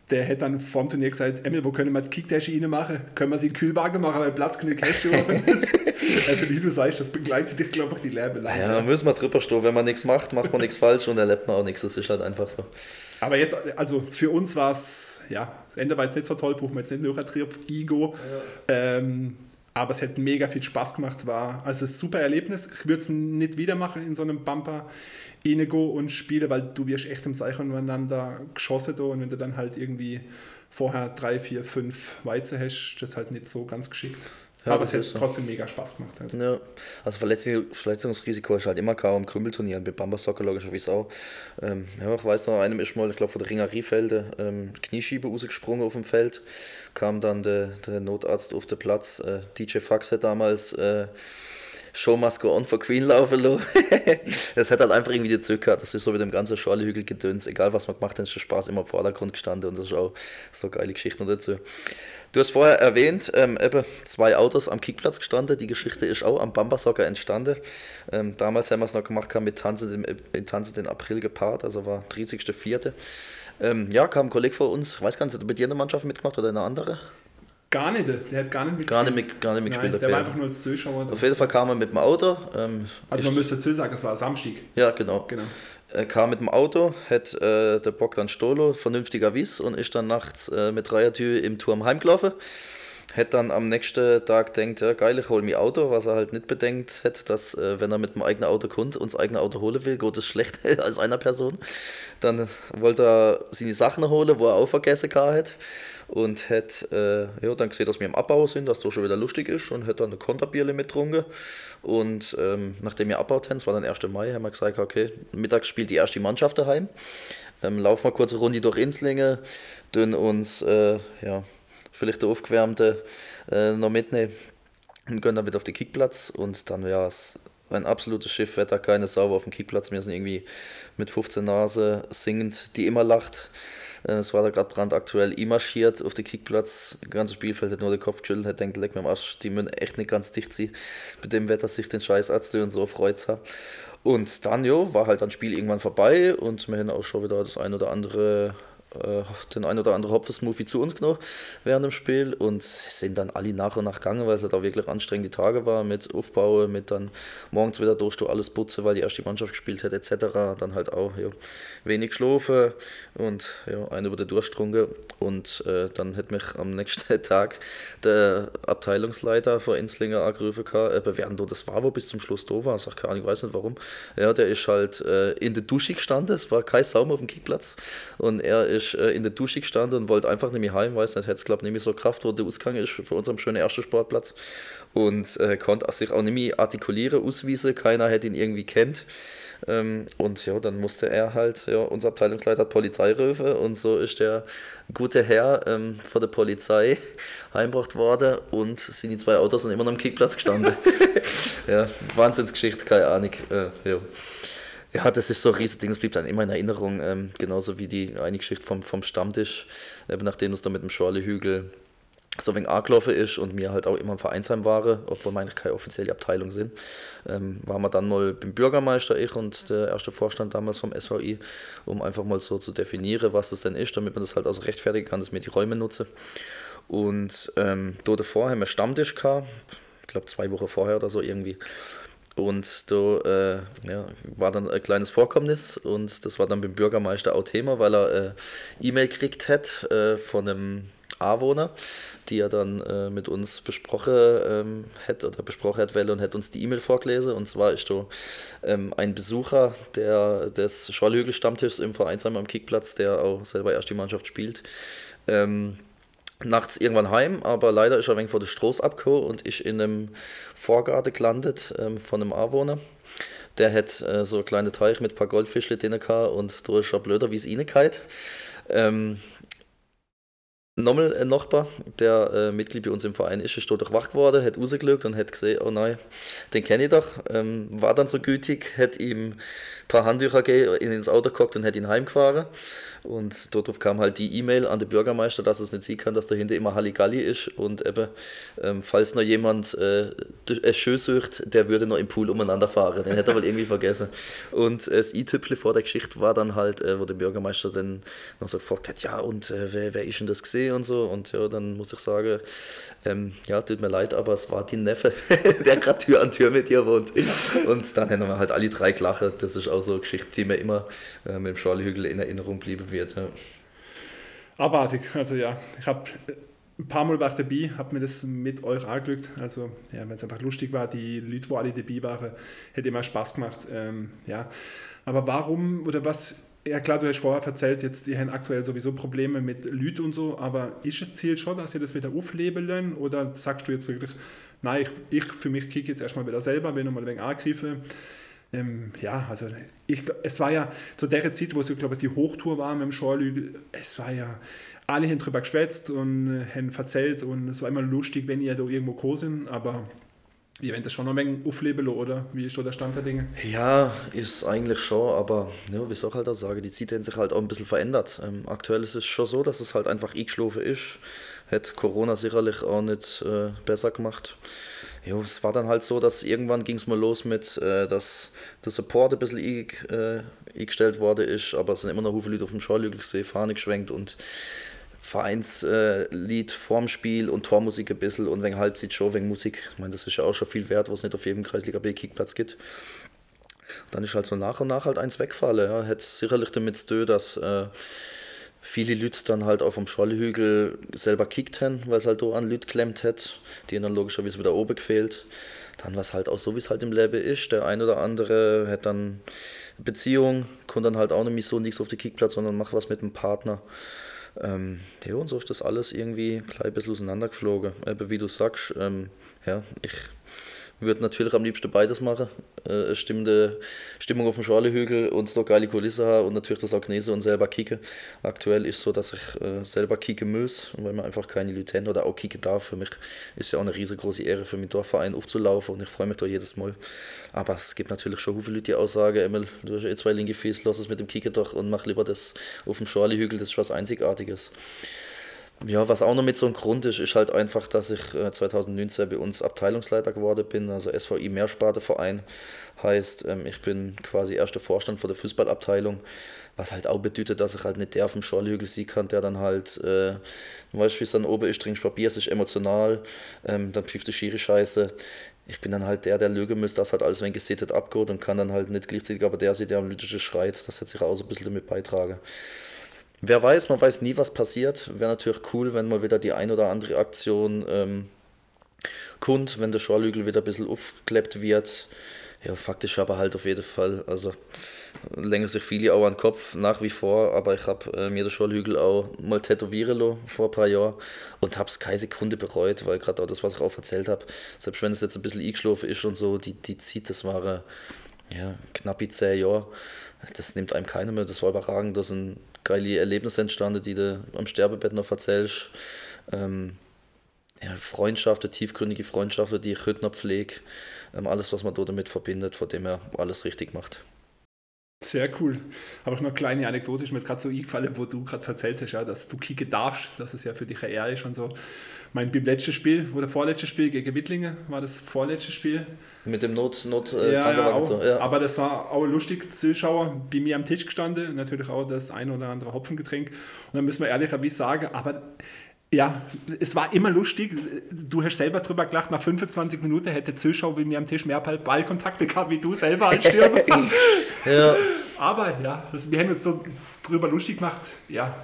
der hätte dann vor dem Turnier gesagt, Emil, wo können wir die Kicktasche rein machen? Können wir sie in den Kühlwagen machen, weil Platz können Cash und das, also wie du sagst, das begleitet dich, glaube ich, die Leben lang. Ja, müssen wir drüber stehen. Wenn man nichts macht, macht man nichts falsch und erlebt man auch nichts. Das ist halt einfach so. Aber jetzt, also für uns war es, ja, das Ende war jetzt nicht so toll, brauchen wir jetzt nicht nur ein Trip, Ego. Ähm, aber es hat mega viel Spaß gemacht, war also ein super Erlebnis. Ich würde es nicht wieder machen in so einem Bumper Inigo und spiele, weil du wirst echt im Zeichen umeinander geschossen da und wenn du dann halt irgendwie vorher drei, vier, fünf Weizen hast, das ist halt nicht so ganz geschickt. Ja, aber das es hat so. trotzdem mega Spaß gemacht. Also. Ja, also Verletzung, Verletzungsrisiko ist halt immer kaum Krümelturnieren, bei Bamba Soccer logischerweise auch. Ähm, ja, ich weiß noch, einem ist mal, ich glaube von der Ringer Riefelde, ähm, Knieschiebe rausgesprungen auf dem Feld, kam dann der, der Notarzt auf den Platz, äh, DJ Fax hat damals äh, Show Must Go On for Queen laufen das hat halt einfach irgendwie die Züge gehabt, das ist so mit dem ganzen Schorlehügel gedöns, egal was man gemacht hat, ist der Spaß immer im Vordergrund gestanden und das ist auch so geile Geschichten dazu. Du hast vorher erwähnt, ähm, eben zwei Autos am Kickplatz gestanden. Die Geschichte ist auch am Bamba-Soccer entstanden. Ähm, damals haben wir es noch gemacht, haben mit Tanze den, Tanze den April gepaart, also war 30.04. Ähm, ja, kam ein Kollege von uns, ich weiß gar nicht, hat er mit dir in der Mannschaft mitgemacht oder eine andere? Gar nicht, der hat gar nicht mitgespielt. Gar nicht, mit, gar nicht mitgespielt. Nein, der war okay. einfach nur als Zuschauer. Auf jeden Fall kam er mit dem Auto. Ähm, Also man müsste dazu sagen, es war Samstag. ja, genau. Genau. Er kam mit dem Auto, hat äh, der Bogdan Stolo vernünftiger Wies und ist dann nachts äh, mit Dreiertür im Turm heimgelaufen. Hätte dann am nächsten Tag denkt, ja geil, ich hole mir Auto, was er halt nicht bedenkt hätte, dass äh, wenn er mit dem eigenen Auto kommt und das eigene Auto holen will, geht es schlecht als einer Person. Dann wollte er seine Sachen holen, wo er auch vergessen gehabt hat und hätte äh, ja, dann gesehen, dass wir im Abbau sind, dass das schon wieder lustig ist und hätte dann eine Konterbierle mitgetrunken. Und ähm, nachdem wir abbaut haben, es war dann 1. Mai, haben wir gesagt, okay, mittags spielt die erste Mannschaft daheim. Ähm, laufen wir kurz eine Runde durch Inslingen, dann uns äh, ja, vielleicht der Aufgewärmte äh, noch mitnehmen und gehen dann wieder auf den Kickplatz und dann wäre es ein absolutes Schiffwetter, keine Sau auf dem Kickplatz. Wir sind irgendwie mit 15 Nase singend, die immer lacht. Äh, Es war da gerade brandaktuell marschiert auf den Kickplatz. Das ganze Spielfeld hat nur den Kopf geschüttelt, hat denkt, leck mir am Arsch, die müssen echt nicht ganz dicht sein. Mit dem Wetter sich den Scheißarzt und so freut haben. Und dann, jo, war halt ein Spiel irgendwann vorbei und wir haben auch schon wieder das ein oder andere äh, den ein oder anderen Hopfer-Smoothie zu uns genommen während dem Spiel und sind dann alle nach und nach gegangen, weil es halt auch wirklich anstrengende Tage war mit Aufbauen, mit dann morgens wieder durch alles putzen, weil die erste Mannschaft gespielt hat etc. Dann halt auch ja, wenig schlafen und ja, einen über den Durchstrunken und äh, dann hat mich am nächsten Tag der Abteilungsleiter von Inslinger angerufen, äh, während das war, wo bis zum Schluss da war, ich keine Ahnung, ich weiß nicht warum, ja, der ist halt äh, in der Dusche gestanden, es war kein Saum auf dem Kickplatz und er ist äh, in der Dusche gestanden und wollte einfach nicht mehr heim, weiß nicht, hätte es glaube nicht mehr so Kraft, wo der Ausgang ist für unseren schönen ersten Sportplatz und äh, konnte sich auch nicht mehr artikulieren, auswiesen, keiner hätte ihn irgendwie kennt. Ähm, und ja, dann musste er halt, ja, unser Abteilungsleiter hat Polizei rufen und so ist der gute Herr ähm, von der Polizei heimgebracht worden und sind die zwei Autos sind immer noch am Kickplatz gestanden. ja, Wahnsinnsgeschichte, keine Ahnung. Äh, ja. Ja, das ist so ein Riesending, das blieb dann immer in Erinnerung, ähm, genauso wie die eine Geschichte vom, vom Stammtisch, eben nachdem es da mit dem Schorlehügel so ein wenig angelaufen ist und mir halt auch immer im Vereinsheim war, obwohl eigentlich keine offizielle Abteilung sind, ähm, waren wir dann mal beim Bürgermeister, ich und der erste Vorstand damals vom SVI, um einfach mal so zu definieren, was das denn ist, damit man das halt auch so rechtfertigen kann, dass wir die Räume nutzen. Und ähm, dort davor haben wir Stammtisch gehabt, ich glaube zwei Wochen vorher oder so irgendwie. Und da äh, ja, war dann ein kleines Vorkommnis und das war dann beim Bürgermeister auch Thema, weil er äh, E-Mail gekriegt hat äh, von einem Anwohner, die er dann äh, mit uns besprochen ähm, hätte oder besprochen hat und hätte uns die E-Mail vorgelesen. Und zwar ist da ähm, ein Besucher der, des Schorlhügel-Stammtischs im Vereinsheim am Kickplatz, der auch selber erst die Mannschaft spielt. Ähm, nachts irgendwann heim, aber leider ist er wenig vor der Straße abgehauen und ist in einem Vorgarten gelandet ähm, von einem Anwohner. Der hat äh, so einen kleinen Teich mit ein paar Goldfischchen drin und da ist er blöder, wie es ihnen geht. Ähm, Nochmal ein Nachbar, der äh, Mitglied bei uns im Verein ist, ist dort wach geworden, hat rausgeschaut und hat gesehen, oh nein, den kenne ich doch. Ähm, war dann so gütig, hat ihm ein paar Handtücher gegeben, ins Auto geguckt und hat ihn heimgefahren. Und darauf kam halt die E-Mail an den Bürgermeister, dass es nicht sehen kann, dass dahinter immer Halligalli ist. Und eben, ähm, falls noch jemand äh, es schön sucht, der würde noch im Pool umeinander fahren. Den hätte er wohl irgendwie vergessen. Und äh, das i-Tüpfle vor der Geschichte war dann halt, äh, wo der Bürgermeister dann noch so gefragt hat, ja, und äh, wer, wer ist denn das gesehen und so. Und ja, dann muss ich sagen, ähm, ja, tut mir leid, aber es war die Neffe, der gerade Tür an Tür mit ihr wohnt. Und dann haben wir halt alle drei gelacht. Das ist auch so eine Geschichte, die mir immer äh, mit dem Charlie Hügel in Erinnerung blieben wird. Ja. Abartig, also ja, ich habe ein paar Mal war ich dabei, habe mir das mit euch angeschaut. Also, ja, wenn es einfach lustig war, die Leute, die alle dabei waren, hätte immer Spaß gemacht. Ähm, ja. Aber warum oder was? Ja, klar, du hast vorher erzählt, jetzt die haben aktuell sowieso Probleme mit Leuten und so, aber ist das Ziel schon, dass ihr das wieder aufleben lernen? Oder sagst du jetzt wirklich, nein, ich, ich für mich kicke jetzt erstmal wieder selber, wenn ich mal wenig angreife? Ähm, ja, also ich, es war ja zu der Zeit, wo es, glaube ich, die Hochtour war mit dem Schorlügel, es war ja, alle haben drüber geschwätzt und äh, haben erzählt und es war immer lustig, wenn ihr da irgendwo gekommen sind, aber ihr das schon noch ein wenig oder? Wie ist so der Stand der Dinge? Ja, ist eigentlich schon, aber ja, wie soll ich halt auch sagen, die Zeit haben sich halt auch ein bisschen verändert. Ähm, aktuell ist es schon so, dass es halt einfach eingeschlafen ist. Hätte Corona sicherlich auch nicht äh, besser gemacht. Ja, es war dann halt so, dass irgendwann ging es mal los mit, äh, dass der Support ein bisschen äh, eingestellt worden ist, aber es sind immer noch viele Leute auf dem Schorlügel gesehen, Fahne geschwenkt und Vereinslied äh, vorm Spiel und Tormusik ein bisschen und wegen Halbzeit-Show, wegen Musik. Ich meine, das ist ja auch schon viel wert, was nicht auf jedem Kreisliga B-Kickplatz gibt. Dann ist halt so nach und nach halt eins wegfallen. Ja. Hätte sicherlich damit zu tun, dass äh, viele Leute dann halt auf dem Schollhügel selber kickt haben, weil es halt da an Leute geklemmt hat, die dann logischerweise wieder oben gefehlt. Dann war es halt auch so, wie es halt im Leben ist. Der ein oder andere hat dann Beziehung, kommt dann halt auch nicht so nichts auf den Kickplatz, sondern macht was mit dem Partner. Ähm, ja, und so ist das alles irgendwie ein klein bisschen auseinandergeflogen. Aber wie du sagst, ähm, ja, ich würde natürlich am liebsten beides machen. Äh, stimmende Stimmung auf dem Schorlehügel und noch geile Kulisse haben und natürlich das genießen und selber kicken. Aktuell ist so, dass ich äh, selber kicken muss, weil man einfach keine Leute oder auch kicken darf. Für mich ist ja auch eine riesengroße Ehre, für meinen Dorfverein aufzulaufen und ich freue mich da jedes Mal. Aber es gibt natürlich schon viele Leute, die auch sagen, Emil, du hast eh zwei linke Füße, lass es mit dem Kicken doch und mach lieber das auf dem Schorlehügel, das ist was Einzigartiges. Ja, was auch noch mit so ein Grund ist, ist halt einfach, dass ich 2019 äh, bei uns Abteilungsleiter geworden bin, also SVI Mehrsparteverein. Heißt, ähm, ich bin quasi erster Vorstand von der Fußballabteilung, was halt auch bedeutet, dass ich halt nicht der auf dem Schorlhügel siegen kann, der dann halt, äh, du weißt, wie es dann oben ist, trinkst Papier, es ist emotional, ähm, dann pfifft die Schiri scheiße. Ich bin dann halt der, der lügen muss, dass halt alles wenn gesittet abgeht und kann dann halt nicht gleichzeitig, aber der sieht, der am Lütische schreit, das hat sich auch so ein bisschen damit beitragen. Wer weiß, man weiß nie, was passiert. Wäre natürlich cool, wenn mal wieder die ein oder andere Aktion ähm, kommt, wenn der Schorlügel wieder ein bisschen aufgekleppt wird. Ja, faktisch aber halt auf jeden Fall. Also länger sich viele auch an den Kopf nach wie vor, aber ich habe äh, mir den Schorlhügel auch mal tätowieren lassen vor ein paar Jahren und habe es keine Sekunde bereut, weil gerade auch das, was ich auch erzählt habe, selbst wenn es jetzt ein bisschen eingeschlafen ist und so, die, die zieht, das waren ja, knapp zehn Jahre. Das nimmt einem keiner mehr, das war überragend, da sind geile Erlebnisse entstanden, die du am Sterbebett noch erzählst. Ähm, ja, Freundschaften, tiefgründige Freundschaften, die ich heute noch pflege. Ähm, alles, was man da damit verbindet, von dem er alles richtig macht. Sehr cool. Habe ich noch eine kleine Anekdote, ist mir jetzt gerade so eingefallen, wo du gerade erzählt hast, ja, dass du kicken darfst, dass es ja für dich eine Ehre ist und so. Mein beim letzten Spiel, oder vorletztes Spiel gegen Wittlingen, war das vorletzte Spiel. Mit dem Not, Not äh, ja, ja, auch, so. ja, aber das war auch lustig, Zuschauer bei mir am Tisch gestanden, natürlich auch das ein oder andere Hopfengetränk. Und dann müssen wir ehrlicherweise sagen, aber ja, es war immer lustig. Du hast selber drüber gelacht, nach 25 Minuten hätte Zuschauer bei mir am Tisch mehr Ballkontakte gehabt wie du selber als Stürmer. ja. Aber ja, das, wir haben uns so drüber lustig gemacht. Ja,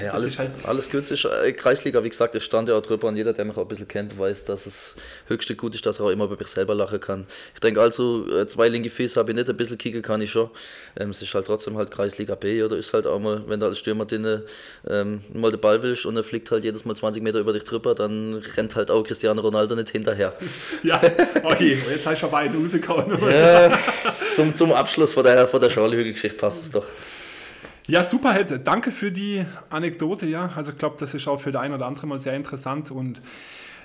ja alles, halt alles. Ist, äh, Kreisliga, wie gesagt, ich stand ja auch drüber und jeder, der mich auch ein bisschen kennt, weiß, dass es höchste gut ist, dass er auch immer über mich selber lachen kann. Ich denke also, äh, zwei linke Füße habe ich nicht, ein bisschen kicken kann ich schon. Ähm, es ist halt trotzdem halt Kreisliga B oder ist halt auch mal, wenn du als Stürmer den, ähm, mal den Ball willst und er fliegt halt jedes Mal 20 Meter über dich drüber, dann rennt halt auch Cristiano Ronaldo nicht hinterher. Ja, okay, jetzt hast du schon beide rausgehauen. Ja, zum, zum Abschluss von der, von der Schorlhügel-Geschichte passt es doch. Ja, super, Hätte. Danke für die Anekdote. Ja, also ich glaube, das ist auch für den einen oder anderen mal sehr interessant und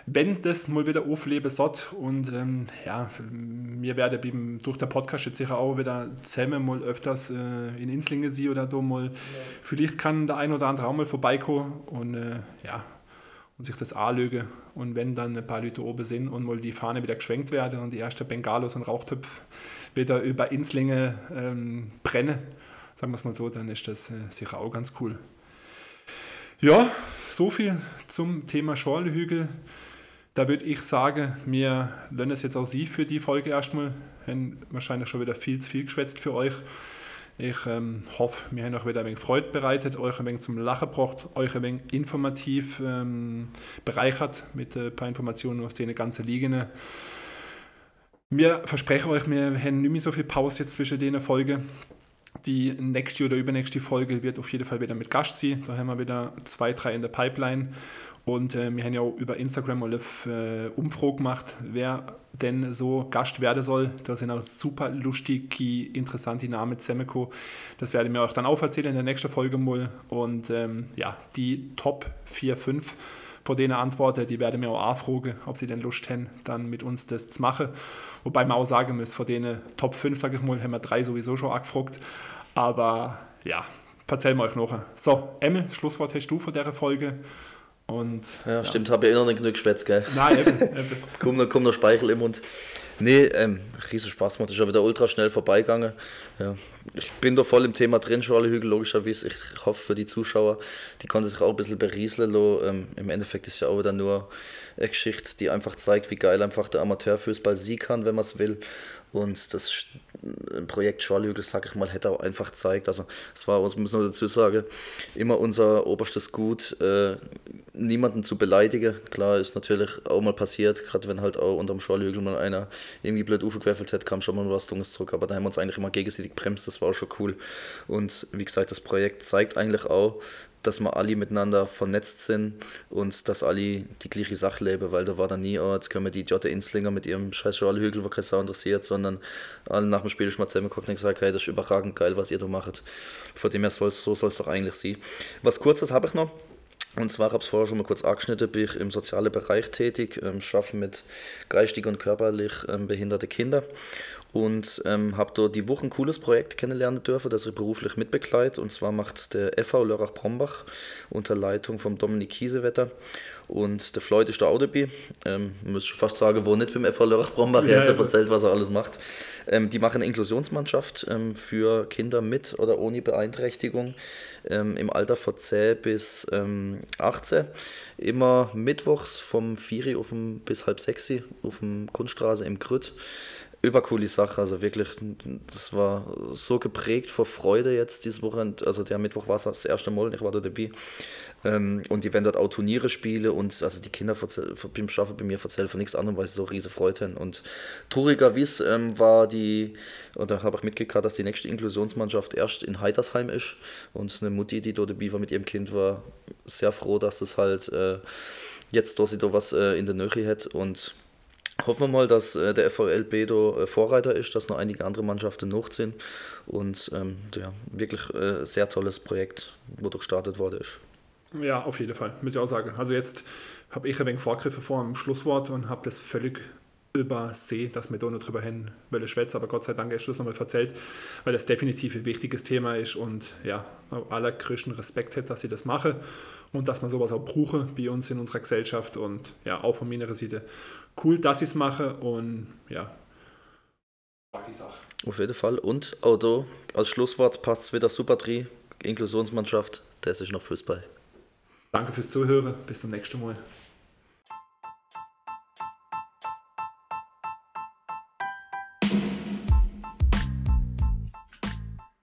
wenn das mal wieder aufleben soll und ähm, ja, wir werden durch den Podcast jetzt sicher auch wieder zusammen mal öfters äh, in Inslingen sie oder da mal, ja. vielleicht kann der ein oder andere auch mal vorbeikommen und äh, ja, und sich das anlügen und wenn dann ein paar Leute oben sind und mal die Fahne wieder geschwenkt werden und die erste Bengalos und Rauchtöpfe wieder über Inslinge ähm, brennen, sagen wir es mal so, dann ist das äh, sicher auch ganz cool. Ja, so viel zum Thema Schorlehügel. Da würde ich sagen, wir lernen es jetzt auch Sie für die Folge erstmal. Haben wahrscheinlich schon wieder viel zu viel geschwätzt für euch. Ich ähm, hoffe, wir haben euch wieder ein wenig Freude bereitet, euch ein wenig zum Lachen gebracht, euch ein wenig informativ ähm, bereichert mit ein paar Informationen aus den ganzen Ligen. Wir versprechen euch, wir haben nicht mehr so viel Pause jetzt zwischen den Folgen. Die nächste oder übernächste Folge wird auf jeden Fall wieder mit Gast sein. Da haben wir wieder zwei, drei in der Pipeline. Und äh, wir haben ja auch über Instagram mal eine äh, Umfrage gemacht, wer denn so Gast werden soll. Da sind auch super lustige, interessante Namen zusammengekommen. Das werde ich mir euch dann auch erzählen in der nächsten Folge mal. Und ähm, ja, die Top 4, 5 von denen Antworten, die werden mir auch anfragen, ob sie denn Lust haben, dann mit uns das zu machen. Wobei man auch sagen muss, von denen Top 5, sage ich mal, haben wir drei sowieso schon angefragt. Aber ja, erzählen wir euch noch. So, Emmel, Schlusswort hast du von dieser Folge. Und, ja, ja. stimmt, habe ich eh noch nicht genug geschwätzt, gell? Nein, eben. eben. komm, noch, komm noch Speichel im Mund. Nee, ähm, riesen Spaß gemacht, ist ja wieder ultra schnell vorbeigegangen. Ja, ich bin da voll im Thema drin, schon alle Hügel, logischerweise. Ich hoffe für die Zuschauer, die konnten sich auch ein bisschen berieseln Ähm, Im Endeffekt ist ja auch wieder nur eine Geschichte, die einfach zeigt, wie geil einfach der Amateurfußball sie kann, wenn man es will. Und das Projekt Schorlhügel, sag ich mal, hätte auch einfach gezeigt, also es war, was muss man dazu sagen, immer unser oberstes Gut, äh, niemanden zu beleidigen. Klar, ist natürlich auch mal passiert, gerade wenn halt auch unterm Schorlhügel mal einer irgendwie blöd aufgequäffelt hat, kam schon mal was Dummes zurück, aber da haben wir uns eigentlich immer gegenseitig bremst, das war auch schon cool. Und wie gesagt, das Projekt zeigt eigentlich auch, dass wir alle miteinander vernetzt sind und dass alle die gleiche Sache leben, weil da war dann nie, oh, jetzt können wir die Idioten Inslinger mit ihrem scheiß Schorlhügel, wo kein Sau interessiert, sondern alle nach dem Spiel ist mal zusammengeguckt und gesagt, hey, das ist überragend geil, was ihr da macht. Von dem her soll so soll es doch eigentlich sein. Was kurzes habe ich noch. Und zwar, habe ich es vorher schon mal kurz angeschnitten, bin ich im sozialen Bereich tätig, ähm, arbeite mit geistig und körperlich ähm, behinderte Kinder und ähm, habe dort die Woche ein cooles Projekt kennenlernen dürfen, das ich beruflich mitbegleite. Und zwar macht der FV Lörrach-Brombach unter Leitung von Dominik Kiesewetter und der Floyd ist auch dabei. Ähm, muss schon fast sagen, wo nicht beim FV Lörrach-Brombach. Er hat ja erzählt, was er alles macht. Ähm, die machen eine Inklusionsmannschaft ähm, für Kinder mit oder ohne Beeinträchtigung ähm, im Alter von 10 bis 18. Ähm, Immer mittwochs vom 4 auf dem, bis halb 6 auf dem Kunststraße im Grütt übercoole Sache. Also wirklich, das war so geprägt vor Freude jetzt dieses Wochenende. Also der Mittwoch war es das erste Mal, ich war da dabei. Ähm, und die werden dort auch Turniere spielen und also die Kinder beim Schaffen bei mir erzählen von nichts anderem, weil sie so riesige Freude haben. Und traurigerweise ähm, war die, oder habe ich mitgekriegt, dass die nächste Inklusionsmannschaft erst in Heitersheim ist. Und eine Mutti, die dort dabei war mit ihrem Kind, war sehr froh, dass es halt äh, jetzt, dass sie da was äh, in der Nähe hat und Hoffen wir mal, dass äh, der FVL da äh, Vorreiter ist, dass noch einige andere Mannschaften noch sind und ähm, ja, wirklich äh, sehr tolles Projekt, wo gestartet worden ist. Ja, auf jeden Fall, muss ich auch sagen. Also jetzt habe ich ein wenig Vorgriffe vor dem Schlusswort und habe das völlig übersehen, dass wir da noch drüber hin wollen schwätzen, aber Gott sei Dank ist das nochmal erzählt, weil das definitiv ein wichtiges Thema ist und ja, allergrößten Respekt hätte, dass sie das machen und dass man sowas auch brauche bei uns in unserer Gesellschaft und ja, auch von meiner Seite cool, dass ich es mache und ja, Auf jeden Fall und auch da als Schlusswort passt es wieder super drin, Inklusionsmannschaft, das ist noch Fußball. Danke fürs Zuhören, bis zum nächsten Mal.